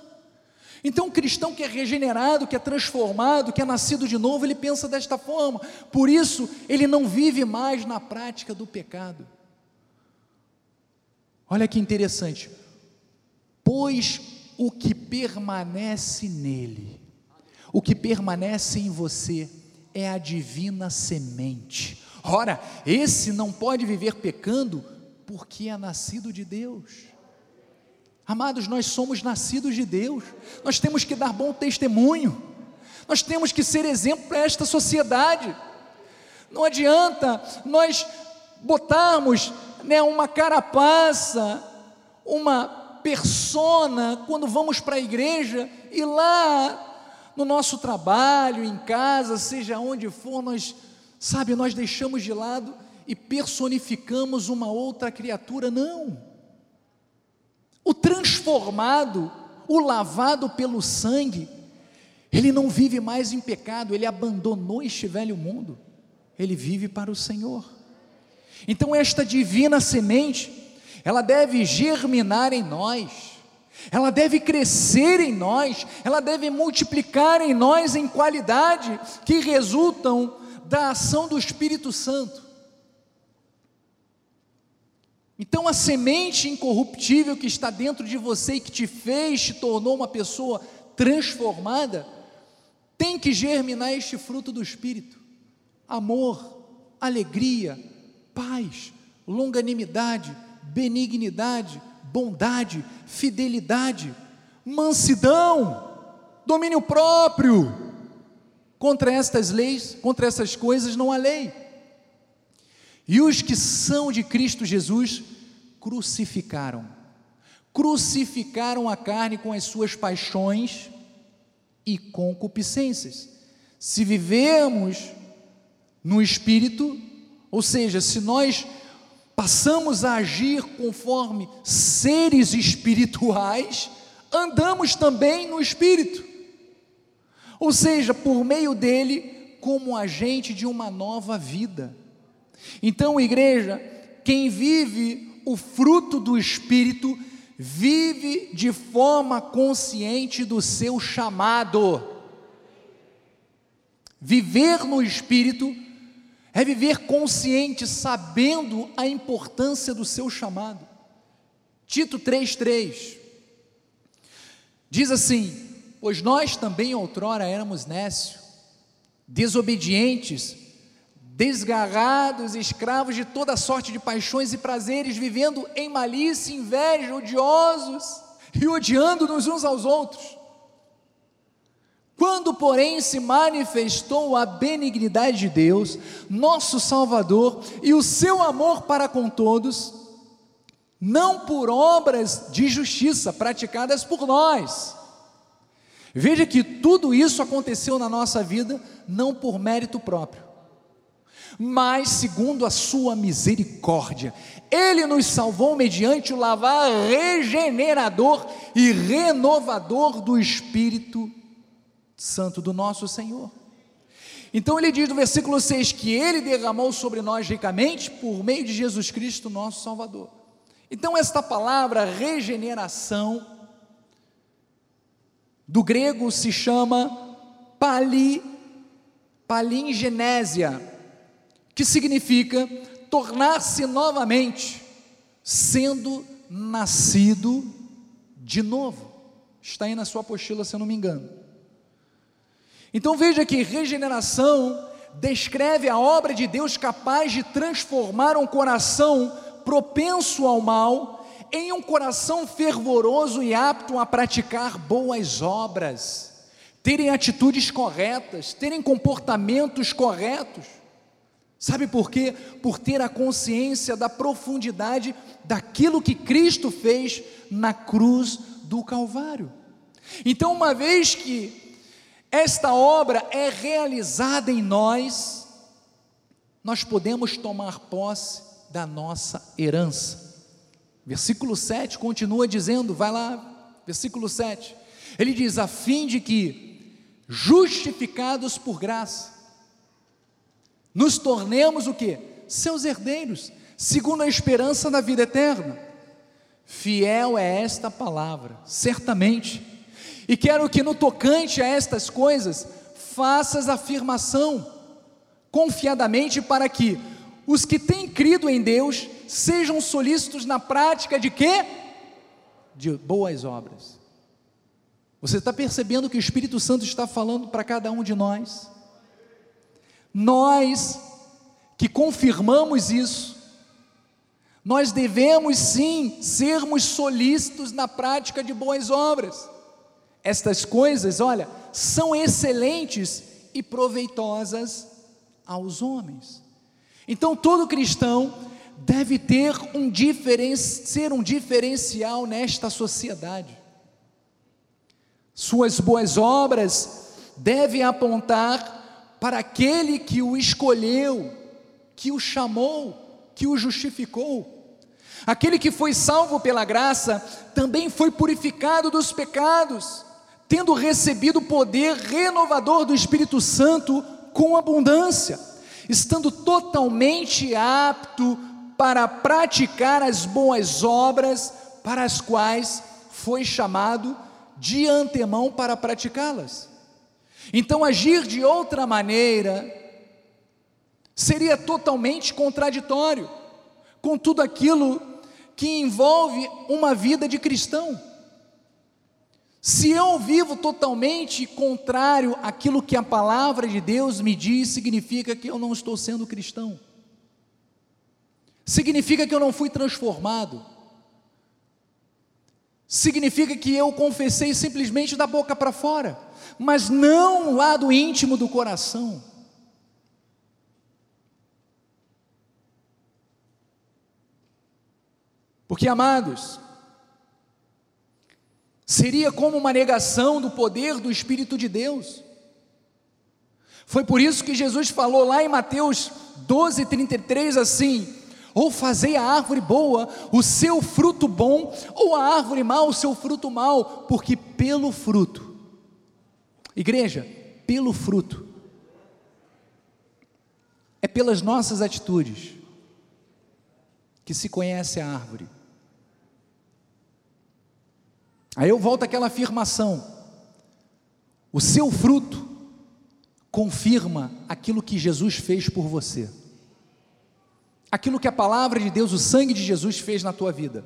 Speaker 1: Então, um cristão que é regenerado, que é transformado, que é nascido de novo, ele pensa desta forma. Por isso, ele não vive mais na prática do pecado. Olha que interessante. Pois o que permanece nele, o que permanece em você, é a divina semente. Ora, esse não pode viver pecando porque é nascido de Deus. Amados, nós somos nascidos de Deus, nós temos que dar bom testemunho, nós temos que ser exemplo para esta sociedade. Não adianta nós botarmos né, uma carapaça, uma persona quando vamos para a igreja e lá no nosso trabalho, em casa, seja onde for, nós, sabe, nós deixamos de lado e personificamos uma outra criatura. Não. O transformado, o lavado pelo sangue, ele não vive mais em pecado, ele abandonou este velho mundo, ele vive para o Senhor. Então, esta divina semente, ela deve germinar em nós, ela deve crescer em nós, ela deve multiplicar em nós em qualidade que resultam da ação do Espírito Santo. Então a semente incorruptível que está dentro de você e que te fez, te tornou uma pessoa transformada, tem que germinar este fruto do Espírito: amor, alegria, paz, longanimidade, benignidade, bondade, fidelidade, mansidão, domínio próprio. Contra estas leis, contra essas coisas não há lei. E os que são de Cristo Jesus crucificaram. Crucificaram a carne com as suas paixões e concupiscências. Se vivemos no espírito, ou seja, se nós passamos a agir conforme seres espirituais, andamos também no espírito. Ou seja, por meio dele, como agente de uma nova vida. Então, igreja, quem vive o fruto do Espírito, vive de forma consciente do seu chamado. Viver no Espírito é viver consciente, sabendo a importância do seu chamado. Tito 3,3 diz assim: Pois nós também outrora éramos nécios, desobedientes, desgarrados, escravos de toda sorte de paixões e prazeres, vivendo em malícia, inveja, odiosos e odiando-nos uns aos outros. Quando, porém, se manifestou a benignidade de Deus, nosso Salvador, e o seu amor para com todos, não por obras de justiça praticadas por nós. Veja que tudo isso aconteceu na nossa vida não por mérito próprio, mas segundo a sua misericórdia. Ele nos salvou mediante o lavar regenerador e renovador do Espírito Santo do nosso Senhor. Então ele diz no versículo 6 que ele derramou sobre nós ricamente por meio de Jesus Cristo, nosso Salvador. Então, esta palavra regeneração, do grego se chama pali, palingenésia, que significa tornar-se novamente, sendo nascido de novo. Está aí na sua apostila, se eu não me engano. Então veja que regeneração descreve a obra de Deus capaz de transformar um coração propenso ao mal em um coração fervoroso e apto a praticar boas obras, terem atitudes corretas, terem comportamentos corretos. Sabe por quê? Por ter a consciência da profundidade daquilo que Cristo fez na cruz do Calvário. Então, uma vez que esta obra é realizada em nós, nós podemos tomar posse da nossa herança. Versículo 7 continua dizendo, vai lá, versículo 7. Ele diz: a fim de que, justificados por graça, nos tornemos o que? Seus herdeiros, segundo a esperança da vida eterna. Fiel é esta palavra, certamente e quero que no tocante a estas coisas, faças afirmação, confiadamente, para que os que têm crido em Deus sejam solícitos na prática de quê? De boas obras. Você está percebendo que o Espírito Santo está falando para cada um de nós? Nós que confirmamos isso, nós devemos sim sermos solícitos na prática de boas obras. Estas coisas, olha, são excelentes e proveitosas aos homens. Então todo cristão deve ter um ser um diferencial nesta sociedade. Suas boas obras devem apontar para aquele que o escolheu, que o chamou, que o justificou. Aquele que foi salvo pela graça também foi purificado dos pecados tendo recebido o poder renovador do Espírito Santo com abundância, estando totalmente apto para praticar as boas obras para as quais foi chamado de antemão para praticá-las. Então, agir de outra maneira seria totalmente contraditório com tudo aquilo que envolve uma vida de cristão. Se eu vivo totalmente contrário àquilo que a palavra de Deus me diz, significa que eu não estou sendo cristão. Significa que eu não fui transformado. Significa que eu confessei simplesmente da boca para fora, mas não no lado íntimo do coração. Porque, amados, seria como uma negação do poder do Espírito de Deus. Foi por isso que Jesus falou lá em Mateus 12, 33 assim: ou fazei a árvore boa o seu fruto bom, ou a árvore mal o seu fruto mal, porque pelo fruto, igreja, pelo fruto, é pelas nossas atitudes que se conhece a árvore. Aí eu volto àquela afirmação: o seu fruto confirma aquilo que Jesus fez por você, aquilo que a palavra de Deus, o sangue de Jesus fez na tua vida.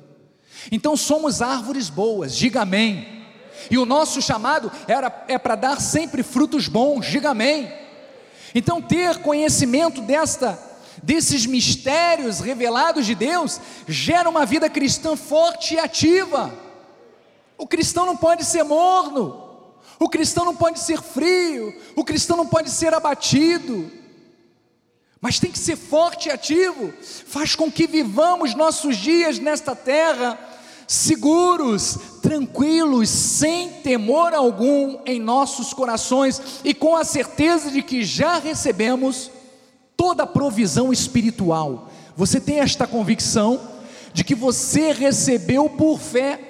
Speaker 1: Então somos árvores boas, diga amém. E o nosso chamado era, é para dar sempre frutos bons, diga amém. Então ter conhecimento desta desses mistérios revelados de Deus gera uma vida cristã forte e ativa. O cristão não pode ser morno, o cristão não pode ser frio, o cristão não pode ser abatido, mas tem que ser forte e ativo, faz com que vivamos nossos dias nesta terra seguros, tranquilos, sem temor algum em nossos corações e com a certeza de que já recebemos toda a provisão espiritual. Você tem esta convicção de que você recebeu por fé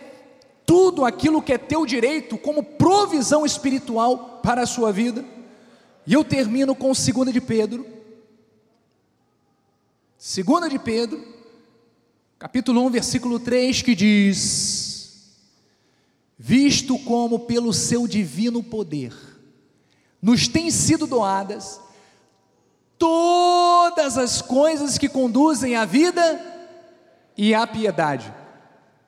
Speaker 1: tudo aquilo que é teu direito como provisão espiritual para a sua vida? E eu termino com 2 de Pedro. 2 de Pedro, capítulo 1, versículo 3, que diz: Visto como pelo seu divino poder nos têm sido doadas todas as coisas que conduzem à vida e à piedade,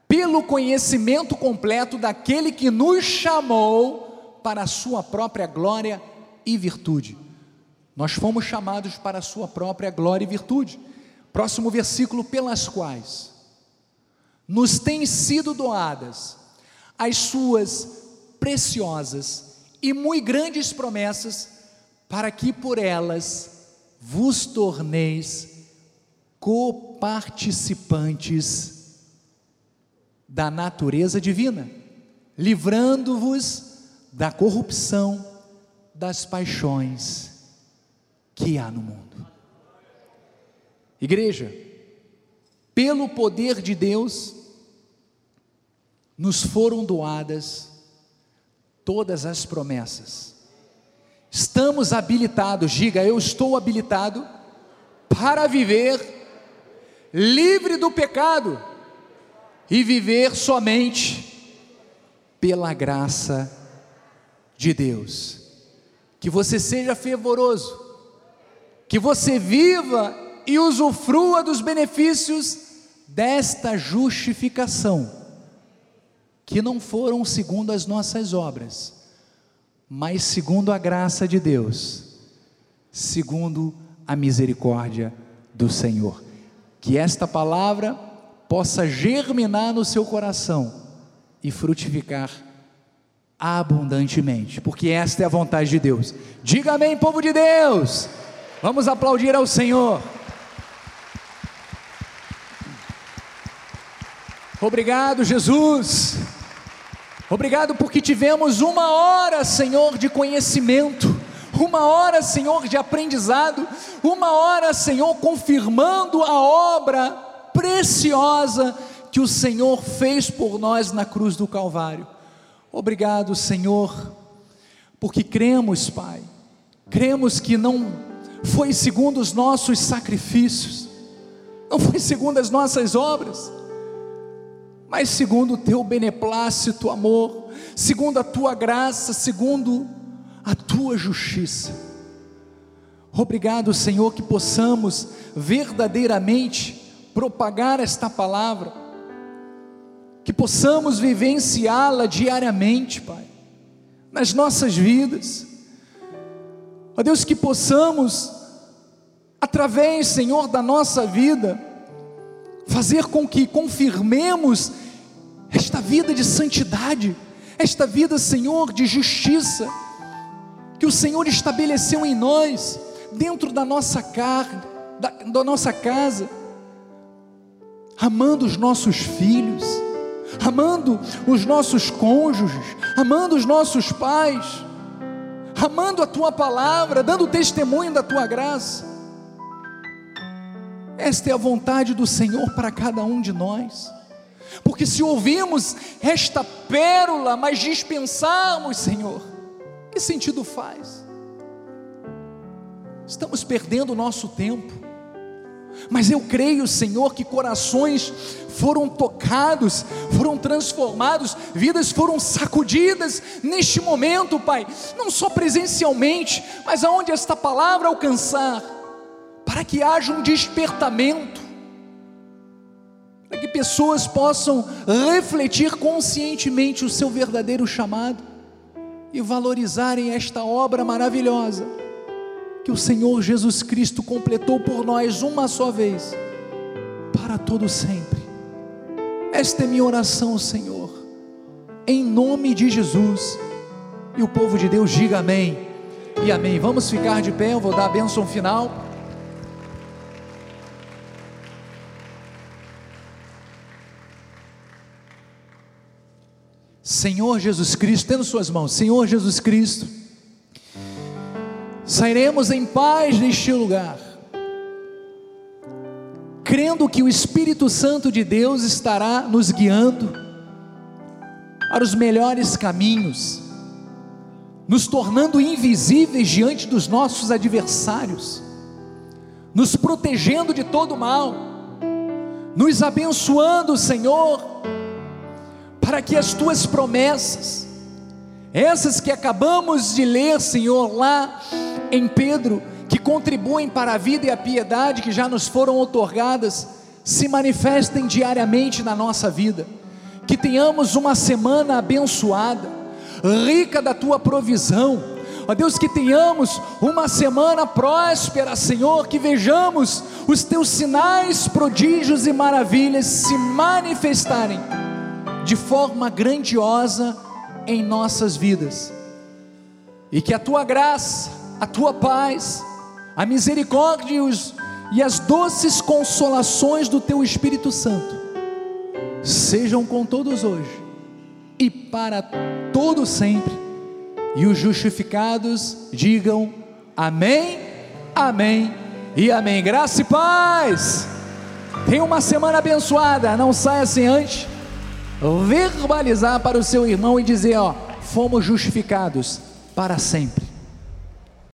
Speaker 1: pelo conhecimento completo daquele que nos chamou para a sua própria glória e virtude. Nós fomos chamados para a sua própria glória e virtude. Próximo versículo, pelas quais nos têm sido doadas as suas preciosas e muito grandes promessas, para que por elas vos torneis coparticipantes da natureza divina, livrando-vos da corrupção das paixões que há no mundo. Igreja, pelo poder de Deus, nos foram doadas todas as promessas. Estamos habilitados, diga, eu estou habilitado para viver livre do pecado e viver somente pela graça de Deus. Que você seja fervoroso, que você viva e usufrua dos benefícios desta justificação, que não foram segundo as nossas obras, mas segundo a graça de Deus, segundo a misericórdia do Senhor. Que esta palavra possa germinar no seu coração e frutificar abundantemente, porque esta é a vontade de Deus. Diga amém, povo de Deus. Vamos aplaudir ao Senhor. Obrigado, Jesus. Obrigado porque tivemos uma hora, Senhor, de conhecimento, uma hora, Senhor, de aprendizado, uma hora, Senhor, confirmando a obra preciosa que o Senhor fez por nós na cruz do Calvário. Obrigado, Senhor, porque cremos, Pai, cremos que não foi segundo os nossos sacrifícios, não foi segundo as nossas obras, mas segundo o teu beneplácito, amor, segundo a tua graça, segundo a tua justiça. Obrigado, Senhor, que possamos verdadeiramente propagar esta palavra, que possamos vivenciá-la diariamente, Pai, nas nossas vidas. Ó Deus, que possamos, através, Senhor, da nossa vida, fazer com que confirmemos esta vida de santidade, esta vida, Senhor, de justiça, que o Senhor estabeleceu em nós, dentro da nossa carne, da, da nossa casa, amando os nossos filhos, amando os nossos cônjuges, amando os nossos pais, amando a tua palavra, dando testemunho da tua graça. Esta é a vontade do Senhor para cada um de nós. Porque se ouvimos esta pérola, mas dispensarmos, Senhor, que sentido faz? Estamos perdendo o nosso tempo. Mas eu creio, Senhor, que corações foram tocados, foram transformados, vidas foram sacudidas neste momento, Pai, não só presencialmente, mas aonde esta palavra alcançar, para que haja um despertamento, para que pessoas possam refletir conscientemente o seu verdadeiro chamado e valorizarem esta obra maravilhosa que o Senhor Jesus Cristo completou por nós uma só vez, para todo sempre. Esta é minha oração, Senhor, em nome de Jesus. E o povo de Deus diga amém e amém. Vamos ficar de pé, eu vou dar a bênção final. Senhor Jesus Cristo, tendo suas mãos, Senhor Jesus Cristo, sairemos em paz deste lugar, crendo que o Espírito Santo de Deus estará nos guiando para os melhores caminhos, nos tornando invisíveis diante dos nossos adversários, nos protegendo de todo mal, nos abençoando, Senhor, para que as tuas promessas, essas que acabamos de ler, Senhor, lá em Pedro, que contribuem para a vida e a piedade que já nos foram otorgadas, se manifestem diariamente na nossa vida, que tenhamos uma semana abençoada, rica da tua provisão, ó Deus, que tenhamos uma semana próspera, Senhor, que vejamos os teus sinais, prodígios e maravilhas se manifestarem de forma grandiosa em nossas vidas, e que a tua graça, a tua paz, a misericórdia e, as doces consolações do teu Espírito Santo sejam com todos hoje e para todo sempre. E os justificados digam amém, amém e amém. Graça e paz. Tenha uma semana abençoada. Não saia sem antes verbalizar para o seu irmão e dizer: ó, fomos justificados para sempre.